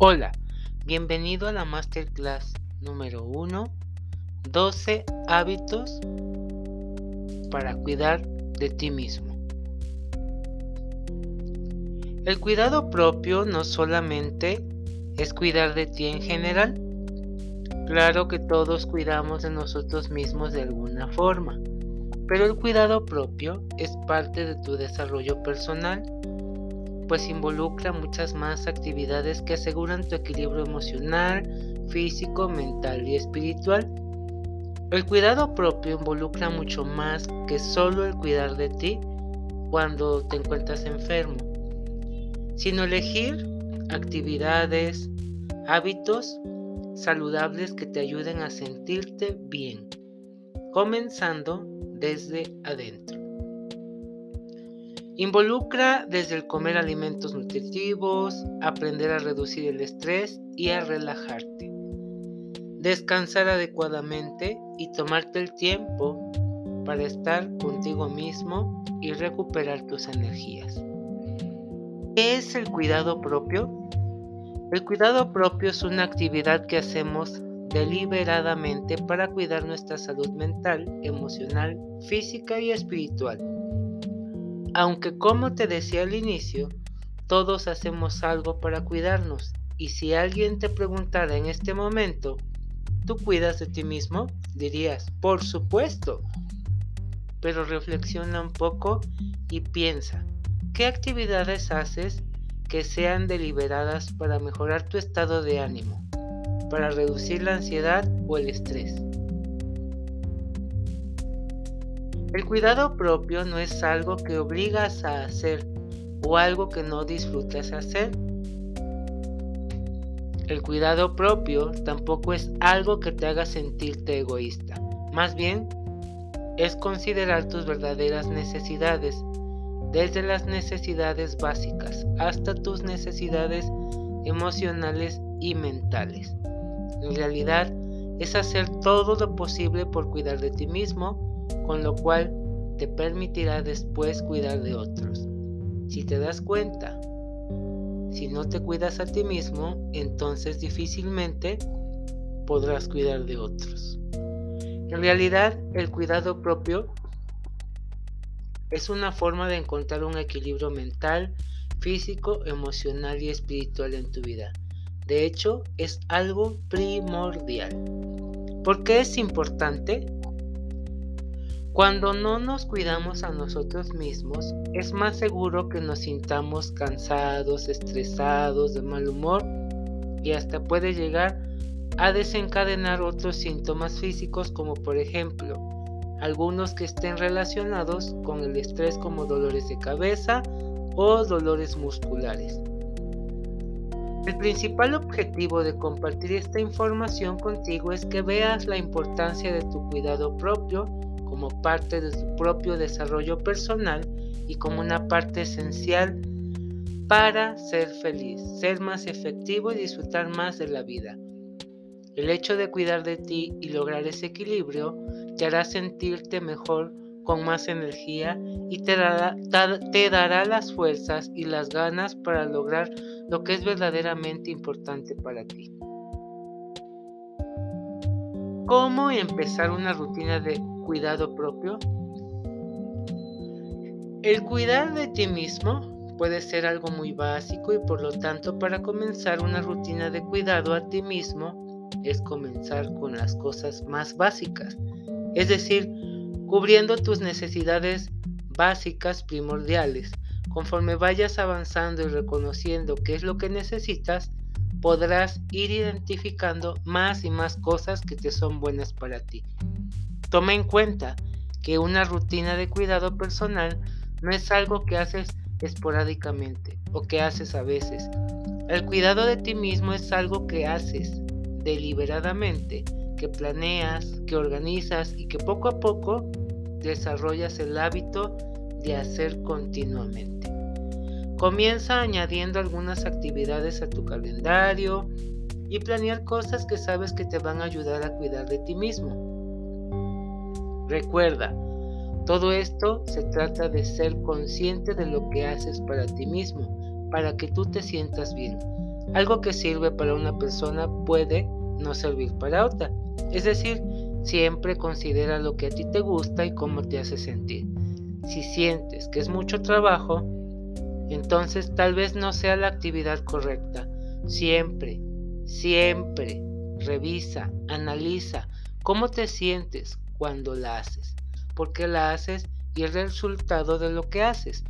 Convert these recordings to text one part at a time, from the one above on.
Hola, bienvenido a la masterclass número 1, 12 hábitos para cuidar de ti mismo. El cuidado propio no solamente es cuidar de ti en general, claro que todos cuidamos de nosotros mismos de alguna forma, pero el cuidado propio es parte de tu desarrollo personal pues involucra muchas más actividades que aseguran tu equilibrio emocional, físico, mental y espiritual. El cuidado propio involucra mucho más que solo el cuidar de ti cuando te encuentras enfermo, sino elegir actividades, hábitos saludables que te ayuden a sentirte bien, comenzando desde adentro. Involucra desde el comer alimentos nutritivos, aprender a reducir el estrés y a relajarte. Descansar adecuadamente y tomarte el tiempo para estar contigo mismo y recuperar tus energías. ¿Qué es el cuidado propio? El cuidado propio es una actividad que hacemos deliberadamente para cuidar nuestra salud mental, emocional, física y espiritual aunque como te decía al inicio, todos hacemos algo para cuidarnos. Y si alguien te preguntara en este momento, ¿tú cuidas de ti mismo? Dirías, por supuesto. Pero reflexiona un poco y piensa, ¿qué actividades haces que sean deliberadas para mejorar tu estado de ánimo, para reducir la ansiedad o el estrés? El cuidado propio no es algo que obligas a hacer o algo que no disfrutas hacer. El cuidado propio tampoco es algo que te haga sentirte egoísta. Más bien, es considerar tus verdaderas necesidades, desde las necesidades básicas hasta tus necesidades emocionales y mentales. En realidad, es hacer todo lo posible por cuidar de ti mismo con lo cual te permitirá después cuidar de otros. Si te das cuenta, si no te cuidas a ti mismo, entonces difícilmente podrás cuidar de otros. En realidad, el cuidado propio es una forma de encontrar un equilibrio mental, físico, emocional y espiritual en tu vida. De hecho, es algo primordial. ¿Por qué es importante? Cuando no nos cuidamos a nosotros mismos, es más seguro que nos sintamos cansados, estresados, de mal humor y hasta puede llegar a desencadenar otros síntomas físicos como por ejemplo algunos que estén relacionados con el estrés como dolores de cabeza o dolores musculares. El principal objetivo de compartir esta información contigo es que veas la importancia de tu cuidado propio como parte de su propio desarrollo personal y como una parte esencial para ser feliz, ser más efectivo y disfrutar más de la vida. El hecho de cuidar de ti y lograr ese equilibrio te hará sentirte mejor, con más energía y te dará, te dará las fuerzas y las ganas para lograr lo que es verdaderamente importante para ti. ¿Cómo empezar una rutina de cuidado propio? El cuidar de ti mismo puede ser algo muy básico y por lo tanto para comenzar una rutina de cuidado a ti mismo es comenzar con las cosas más básicas, es decir, cubriendo tus necesidades básicas primordiales. Conforme vayas avanzando y reconociendo qué es lo que necesitas, podrás ir identificando más y más cosas que te son buenas para ti. Toma en cuenta que una rutina de cuidado personal no es algo que haces esporádicamente o que haces a veces. El cuidado de ti mismo es algo que haces deliberadamente, que planeas, que organizas y que poco a poco desarrollas el hábito de hacer continuamente. Comienza añadiendo algunas actividades a tu calendario y planear cosas que sabes que te van a ayudar a cuidar de ti mismo. Recuerda, todo esto se trata de ser consciente de lo que haces para ti mismo, para que tú te sientas bien. Algo que sirve para una persona puede no servir para otra. Es decir, siempre considera lo que a ti te gusta y cómo te hace sentir. Si sientes que es mucho trabajo, entonces tal vez no sea la actividad correcta. Siempre, siempre revisa, analiza cómo te sientes cuando la haces, por qué la haces y el resultado de lo que haces.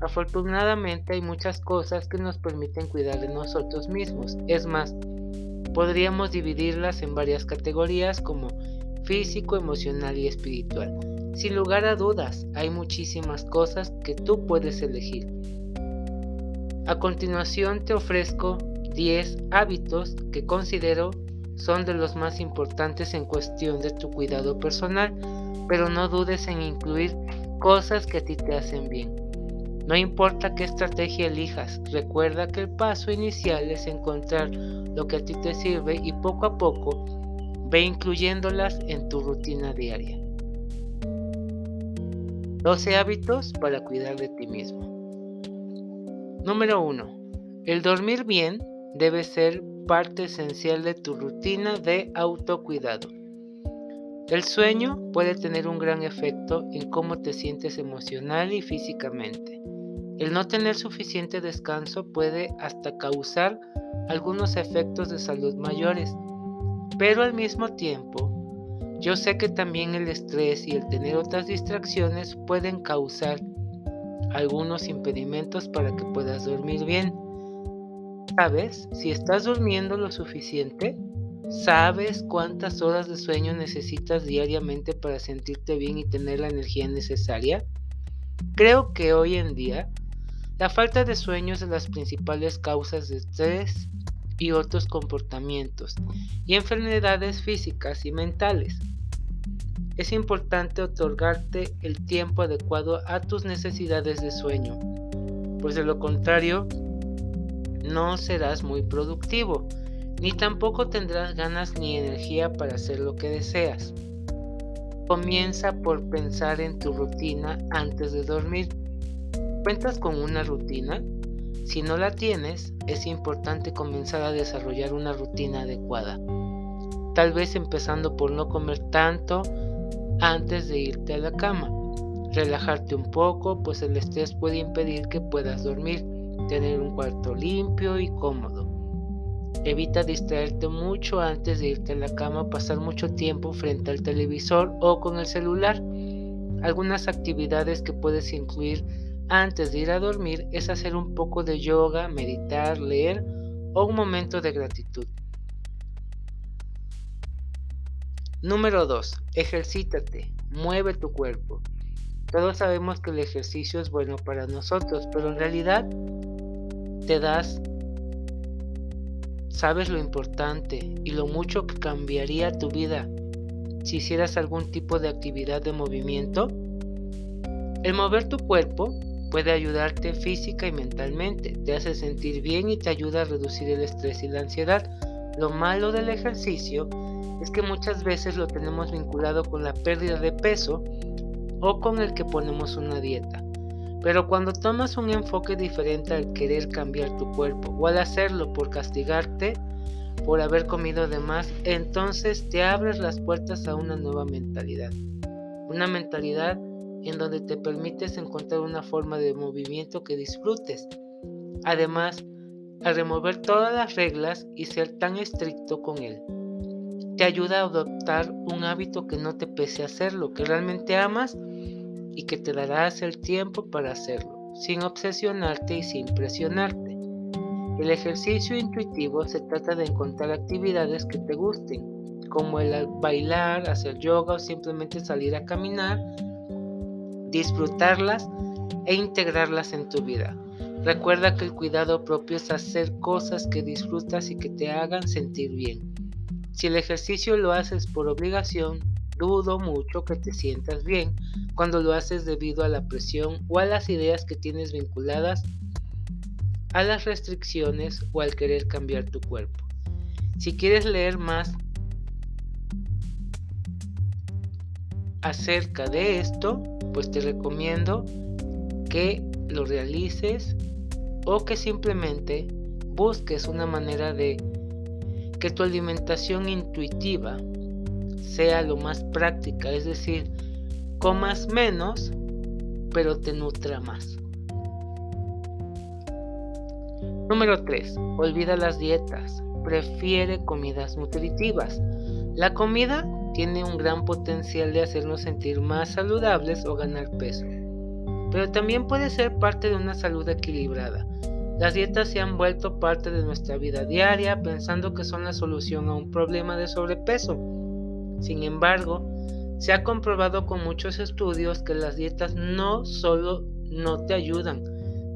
Afortunadamente hay muchas cosas que nos permiten cuidar de nosotros mismos. Es más, podríamos dividirlas en varias categorías como físico, emocional y espiritual. Sin lugar a dudas, hay muchísimas cosas que tú puedes elegir. A continuación te ofrezco 10 hábitos que considero son de los más importantes en cuestión de tu cuidado personal, pero no dudes en incluir cosas que a ti te hacen bien. No importa qué estrategia elijas, recuerda que el paso inicial es encontrar lo que a ti te sirve y poco a poco ve incluyéndolas en tu rutina diaria. 12 hábitos para cuidar de ti mismo. Número 1. El dormir bien debe ser parte esencial de tu rutina de autocuidado. El sueño puede tener un gran efecto en cómo te sientes emocional y físicamente. El no tener suficiente descanso puede hasta causar algunos efectos de salud mayores, pero al mismo tiempo, yo sé que también el estrés y el tener otras distracciones pueden causar algunos impedimentos para que puedas dormir bien. ¿Sabes si estás durmiendo lo suficiente? ¿Sabes cuántas horas de sueño necesitas diariamente para sentirte bien y tener la energía necesaria? Creo que hoy en día la falta de sueño es de las principales causas de estrés y otros comportamientos y enfermedades físicas y mentales. Es importante otorgarte el tiempo adecuado a tus necesidades de sueño, pues de lo contrario no serás muy productivo, ni tampoco tendrás ganas ni energía para hacer lo que deseas. Comienza por pensar en tu rutina antes de dormir ¿Cuentas con una rutina? Si no la tienes, es importante comenzar a desarrollar una rutina adecuada. Tal vez empezando por no comer tanto antes de irte a la cama. Relajarte un poco, pues el estrés puede impedir que puedas dormir. Tener un cuarto limpio y cómodo. Evita distraerte mucho antes de irte a la cama, pasar mucho tiempo frente al televisor o con el celular. Algunas actividades que puedes incluir antes de ir a dormir es hacer un poco de yoga, meditar, leer o un momento de gratitud. Número 2. Ejercítate, mueve tu cuerpo. Todos sabemos que el ejercicio es bueno para nosotros, pero en realidad te das, sabes lo importante y lo mucho que cambiaría tu vida si hicieras algún tipo de actividad de movimiento. El mover tu cuerpo Puede ayudarte física y mentalmente, te hace sentir bien y te ayuda a reducir el estrés y la ansiedad. Lo malo del ejercicio es que muchas veces lo tenemos vinculado con la pérdida de peso o con el que ponemos una dieta. Pero cuando tomas un enfoque diferente al querer cambiar tu cuerpo o al hacerlo por castigarte por haber comido de más, entonces te abres las puertas a una nueva mentalidad. Una mentalidad en donde te permites encontrar una forma de movimiento que disfrutes. Además, a remover todas las reglas y ser tan estricto con él. Te ayuda a adoptar un hábito que no te pese hacerlo, que realmente amas y que te darás el tiempo para hacerlo, sin obsesionarte y sin presionarte. El ejercicio intuitivo se trata de encontrar actividades que te gusten, como el bailar, hacer yoga o simplemente salir a caminar disfrutarlas e integrarlas en tu vida. Recuerda que el cuidado propio es hacer cosas que disfrutas y que te hagan sentir bien. Si el ejercicio lo haces por obligación, dudo mucho que te sientas bien cuando lo haces debido a la presión o a las ideas que tienes vinculadas a las restricciones o al querer cambiar tu cuerpo. Si quieres leer más acerca de esto, pues te recomiendo que lo realices o que simplemente busques una manera de que tu alimentación intuitiva sea lo más práctica, es decir, comas menos, pero te nutra más. Número 3. Olvida las dietas. Prefiere comidas nutritivas. La comida tiene un gran potencial de hacernos sentir más saludables o ganar peso, pero también puede ser parte de una salud equilibrada. Las dietas se han vuelto parte de nuestra vida diaria pensando que son la solución a un problema de sobrepeso. Sin embargo, se ha comprobado con muchos estudios que las dietas no solo no te ayudan,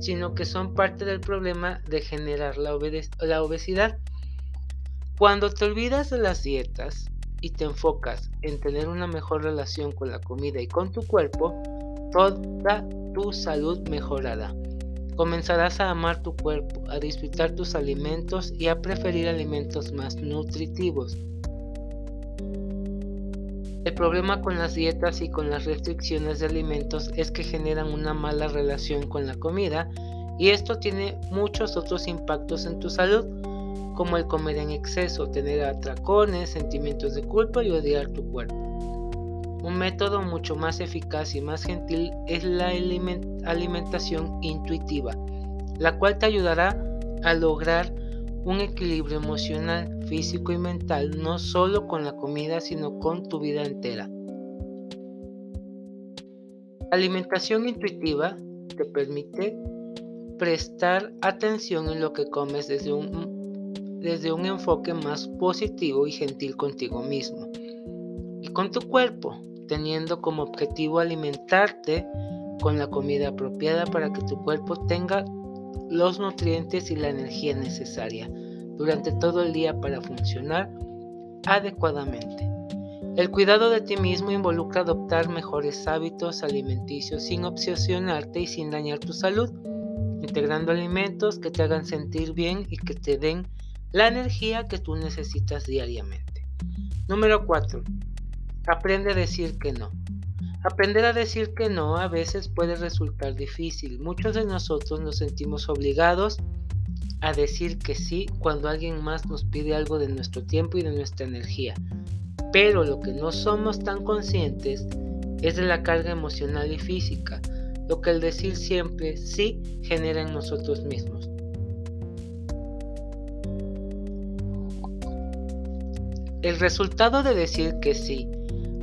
sino que son parte del problema de generar la, obesidad. Cuando te olvidas de las dietas y te enfocas en tener una mejor relación con la comida y con tu cuerpo, toda tu salud mejorará. Comenzarás a amar tu cuerpo, a disfrutar tus alimentos y a preferir alimentos más nutritivos. El problema con las dietas y con las restricciones de alimentos es que generan una mala relación con la comida y esto tiene muchos otros impactos en tu salud, como el comer en exceso, tener atracones, sentimientos de culpa y odiar tu cuerpo. Un método mucho más eficaz y más gentil es la alimentación intuitiva, la cual te ayudará a lograr un equilibrio emocional, físico y mental no solo con la comida, sino con tu vida entera. alimentación intuitiva te permite prestar atención en lo que comes desde un, desde un enfoque más positivo y gentil contigo mismo y con tu cuerpo, teniendo como objetivo alimentarte con la comida apropiada para que tu cuerpo tenga los nutrientes y la energía necesaria durante todo el día para funcionar adecuadamente. El cuidado de ti mismo involucra adoptar mejores hábitos alimenticios sin obsesionarte y sin dañar tu salud, integrando alimentos que te hagan sentir bien y que te den la energía que tú necesitas diariamente. Número 4. Aprende a decir que no. Aprender a decir que no a veces puede resultar difícil. Muchos de nosotros nos sentimos obligados a decir que sí cuando alguien más nos pide algo de nuestro tiempo y de nuestra energía. Pero lo que no somos tan conscientes es de la carga emocional y física, lo que el decir siempre sí genera en nosotros mismos. El resultado de decir que sí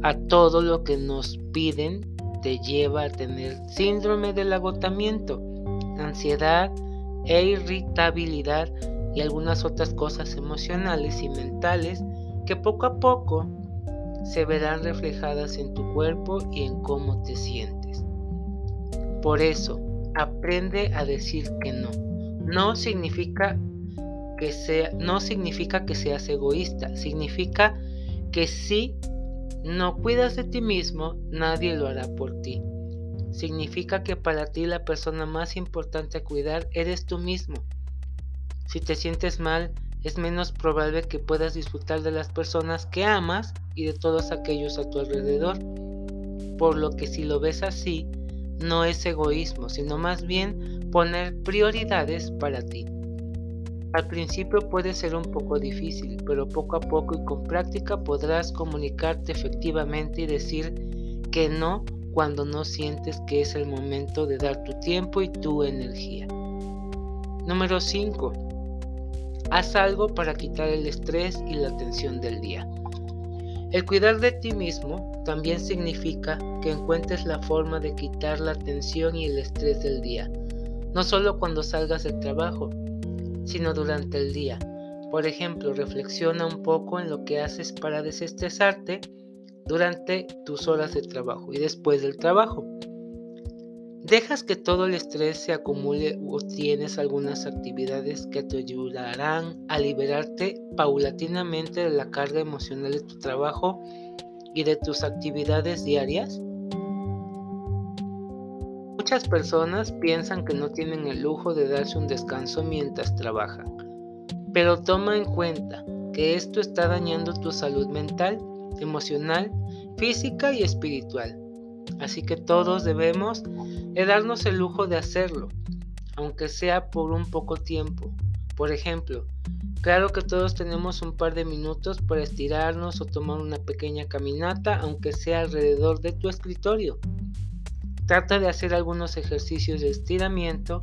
a todo lo que nos piden te lleva a tener síndrome del agotamiento, ansiedad e irritabilidad y algunas otras cosas emocionales y mentales que poco a poco se verán reflejadas en tu cuerpo y en cómo te sientes. Por eso, aprende a decir que no. No significa que no significa que seas egoísta, significa que sí no cuidas de ti mismo, nadie lo hará por ti. Significa que para ti la persona más importante a cuidar eres tú mismo. Si te sientes mal, es menos probable que puedas disfrutar de las personas que amas y de todos aquellos a tu alrededor. Por lo que si lo ves así, no es egoísmo, sino más bien poner prioridades para ti. Al principio puede ser un poco difícil, pero poco a poco y con práctica podrás comunicarte efectivamente y decir que no cuando no sientes que es el momento de dar tu tiempo y tu energía. Número 5. Haz algo para quitar el estrés y la tensión del día. El cuidar de ti mismo también significa que encuentres la forma de quitar la tensión y el estrés del día, no solo cuando salgas del trabajo, sino durante el día. Por ejemplo, reflexiona un poco en lo que haces para desestresarte durante tus horas de trabajo y después del trabajo. ¿Dejas que todo el estrés se acumule o tienes algunas actividades que te ayudarán a liberarte paulatinamente de la carga emocional de tu trabajo y de tus actividades diarias? Muchas personas piensan que no tienen el lujo de darse un descanso mientras trabajan, pero toma en cuenta que esto está dañando tu salud mental, emocional, física y espiritual. Así que todos debemos de darnos el lujo de hacerlo, aunque sea por un poco tiempo, Por ejemplo, claro que todos tenemos un par de minutos para estirarnos o tomar una pequeña caminata, aunque sea alrededor de tu escritorio. Trata de hacer algunos ejercicios de estiramiento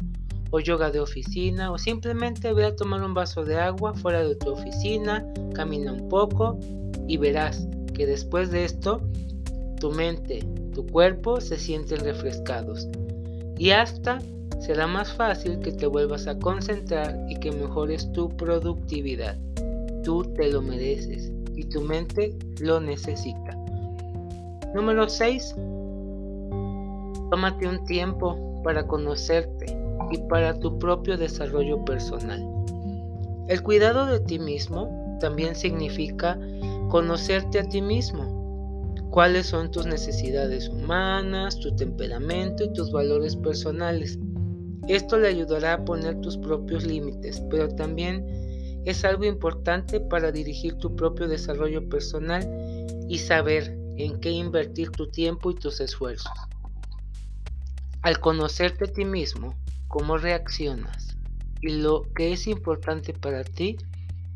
o yoga de oficina o simplemente ve a tomar un vaso de agua fuera de tu oficina, camina un poco y verás que después de esto tu mente, tu cuerpo se sienten refrescados y hasta será más fácil que te vuelvas a concentrar y que mejores tu productividad. Tú te lo mereces y tu mente lo necesita. Número 6. Tómate un tiempo para conocerte y para tu propio desarrollo personal. El cuidado de ti mismo también significa conocerte a ti mismo. Cuáles son tus necesidades humanas, tu temperamento y tus valores personales. Esto le ayudará a poner tus propios límites, pero también es algo importante para dirigir tu propio desarrollo personal y saber en qué invertir tu tiempo y tus esfuerzos. Al conocerte a ti mismo, cómo reaccionas y lo que es importante para ti,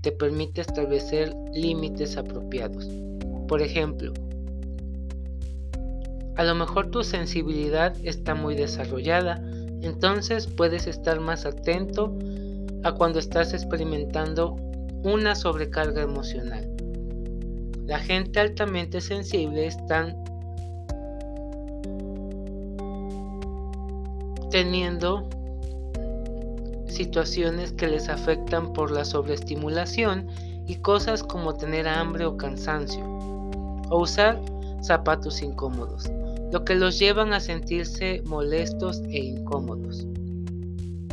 te permite establecer límites apropiados. Por ejemplo, a lo mejor tu sensibilidad está muy desarrollada, entonces puedes estar más atento a cuando estás experimentando una sobrecarga emocional. La gente altamente sensible están teniendo situaciones que les afectan por la sobreestimulación y cosas como tener hambre o cansancio, o usar zapatos incómodos, lo que los llevan a sentirse molestos e incómodos.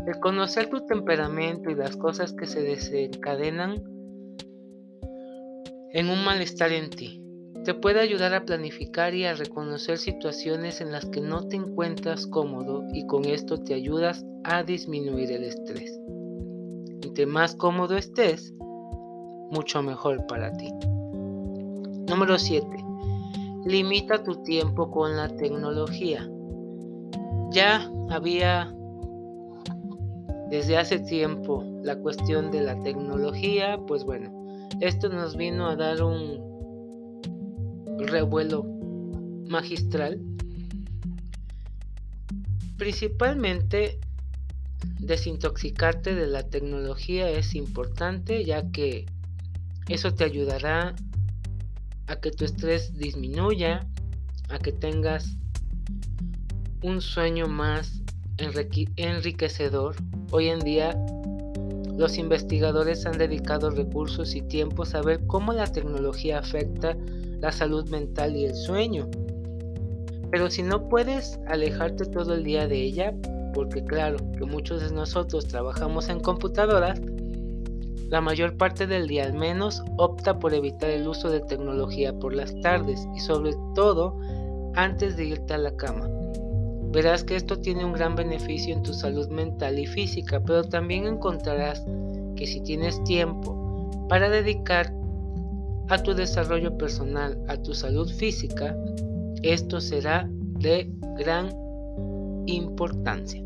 El conocer tu temperamento y las cosas que se desencadenan en un malestar en ti te puede ayudar a planificar y a reconocer situaciones en las que no te encuentras cómodo y con esto te ayudas a disminuir el estrés. Entre más cómodo estés, mucho mejor para ti. Número 7. Limita tu tiempo con la tecnología. Ya había desde hace tiempo la cuestión de la tecnología, pues bueno, esto nos vino a dar un revuelo magistral. Principalmente desintoxicarte de la tecnología es importante ya que eso te ayudará a que tu estrés disminuya, a que tengas un sueño más enriquecedor. Hoy en día los investigadores han dedicado recursos y tiempos a ver cómo la tecnología afecta la salud mental y el sueño. Pero si no puedes alejarte todo el día de ella, porque claro que muchos de nosotros trabajamos en computadoras, la mayor parte del día al menos opta por evitar el uso de tecnología por las tardes y sobre todo antes de irte a la cama. Verás que esto tiene un gran beneficio en tu salud mental y física, pero también encontrarás que si tienes tiempo para dedicar a tu desarrollo personal, a tu salud física, esto será de gran importancia.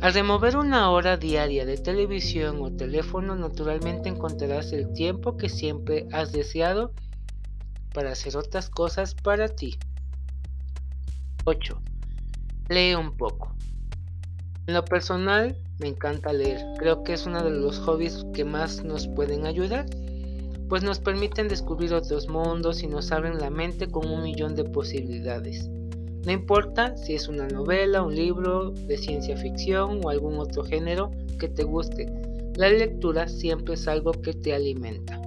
Al remover una hora diaria de televisión o teléfono, naturalmente encontrarás el tiempo que siempre has deseado para hacer otras cosas para ti. 8. Lee un poco. En lo personal, me encanta leer. Creo que es uno de los hobbies que más nos pueden ayudar pues nos permiten descubrir otros mundos y nos abren la mente con un millón de posibilidades. No importa si es una novela, un libro de ciencia ficción o algún otro género que te guste, la lectura siempre es algo que te alimenta.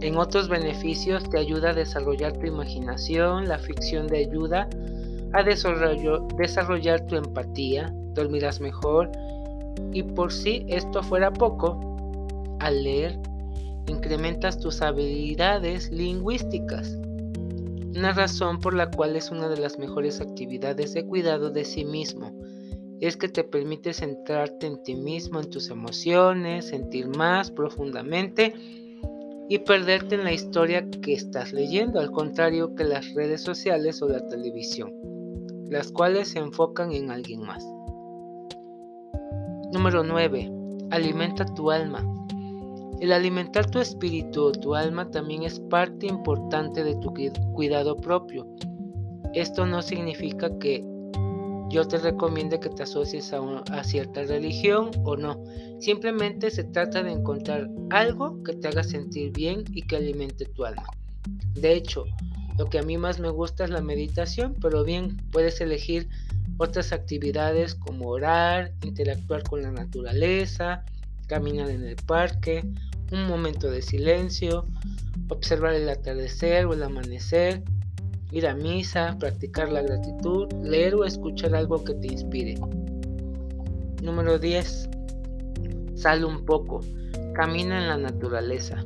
En otros beneficios te ayuda a desarrollar tu imaginación, la ficción te ayuda a desarrollar tu empatía, dormirás mejor y por si esto fuera poco, al leer, incrementas tus habilidades lingüísticas. Una razón por la cual es una de las mejores actividades de cuidado de sí mismo es que te permite centrarte en ti mismo, en tus emociones, sentir más profundamente y perderte en la historia que estás leyendo, al contrario que las redes sociales o la televisión, las cuales se enfocan en alguien más. Número 9. Alimenta tu alma. El alimentar tu espíritu tu alma también es parte importante de tu cuidado propio. Esto no significa que yo te recomiende que te asocies a, a, cierta religión o no. Simplemente se trata de encontrar algo que te haga sentir bien y que alimente tu alma. De hecho, lo que a mí más me gusta es la meditación, pero bien puedes elegir otras actividades como orar, interactuar con la naturaleza, caminar en el parque, un momento de silencio, observar el atardecer o el amanecer, ir a misa, practicar la gratitud, leer o escuchar algo que te inspire. Número 10. Sal un poco, camina en la naturaleza.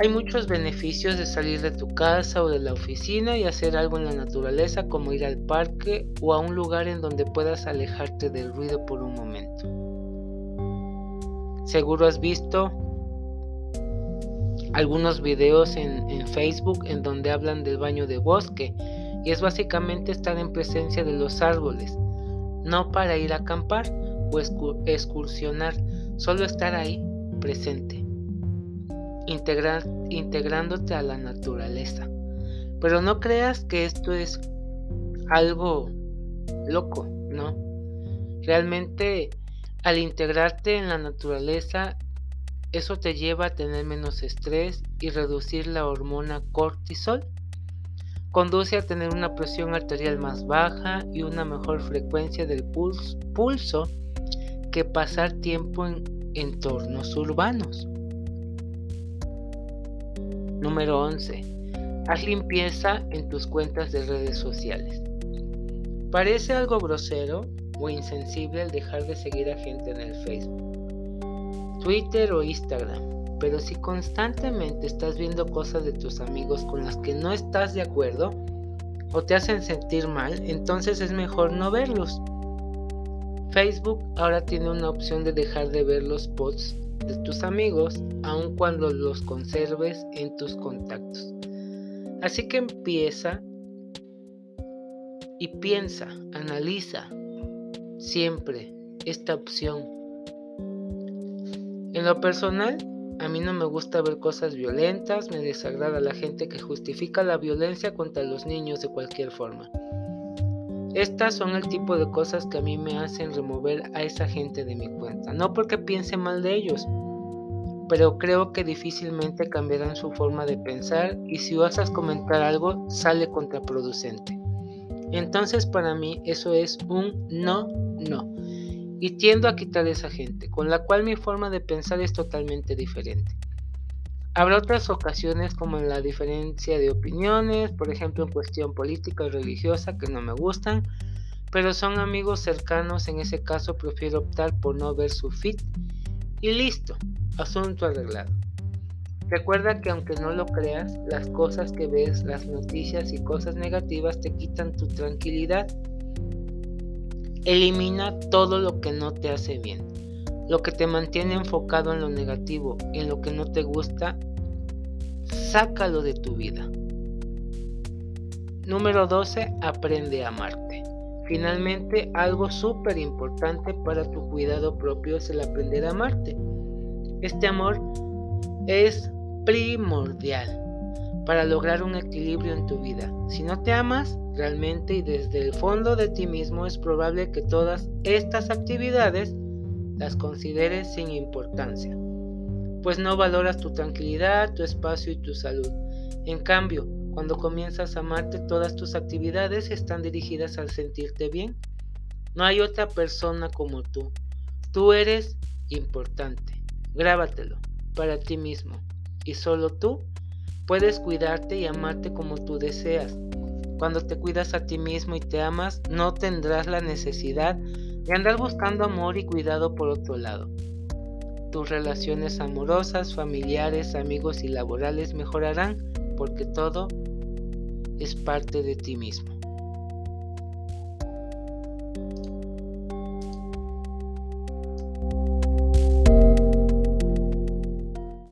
Hay muchos beneficios de salir de tu casa o de la oficina y hacer algo en la naturaleza como ir al parque o a un lugar en donde puedas alejarte del ruido por un momento. Seguro has visto algunos videos en, Facebook en donde hablan del baño de bosque y es básicamente estar en presencia de los árboles, no para ir a acampar o excursionar, solo estar ahí presente, integrándote a la naturaleza. Pero no creas que esto es algo loco, ¿no? Realmente al integrarte en la naturaleza eso te lleva a tener menos estrés y reducir la hormona cortisol. Conduce a tener una presión arterial más baja y una mejor frecuencia del pulso que pasar tiempo en entornos urbanos. Número 11. Haz limpieza en tus cuentas de redes sociales. Parece algo grosero o insensible el dejar de seguir a gente en el Facebook Twitter o Instagram. Pero si constantemente estás viendo cosas de tus amigos con las que no estás de acuerdo o te hacen sentir mal, entonces es mejor no verlos. Facebook ahora tiene una opción de dejar de ver los posts de tus amigos aun cuando los conserves en tus contactos. Así que empieza y piensa, analiza siempre esta opción en lo personal, a mí no me gusta ver cosas violentas, me desagrada la gente que justifica la violencia contra los niños de cualquier forma. Estas son el tipo de cosas que a mí me hacen remover a esa gente de mi cuenta, no porque piense mal de ellos, pero creo que difícilmente cambiarán su forma de pensar y si osas comentar algo sale contraproducente. Entonces para mí eso es un no, no y tiendo a quitar esa gente, con la cual mi forma de pensar es totalmente diferente. Habrá otras ocasiones como en la diferencia de opiniones, por ejemplo en cuestión política o religiosa que no me gustan, pero son amigos cercanos, en ese caso prefiero optar por no ver su feed y listo, asunto arreglado. Recuerda que aunque no lo creas, las cosas que ves, las noticias y cosas negativas te quitan tu tranquilidad Elimina todo lo que no te hace bien, lo que te mantiene enfocado en lo negativo, en lo que no te gusta, sácalo de tu vida. Número 12. Aprende a amarte. Finalmente, algo súper importante para tu cuidado propio es el aprender a amarte. Este amor es primordial para lograr un equilibrio en tu vida. Si no te amas realmente y desde el fondo de ti mismo es probable que todas estas actividades las consideres sin importancia, pues no valoras tu tranquilidad, tu espacio y tu salud. En cambio, cuando comienzas a amarte, todas tus actividades están dirigidas al sentirte bien. No hay otra persona como tú. Tú eres importante. Grábatelo para ti mismo. Y solo tú Puedes cuidarte y amarte como tú deseas. Cuando te cuidas a ti mismo y te amas, no tendrás la necesidad de andar buscando amor y cuidado por otro lado. Tus relaciones amorosas, familiares, amigos y laborales mejorarán porque todo es parte de ti mismo.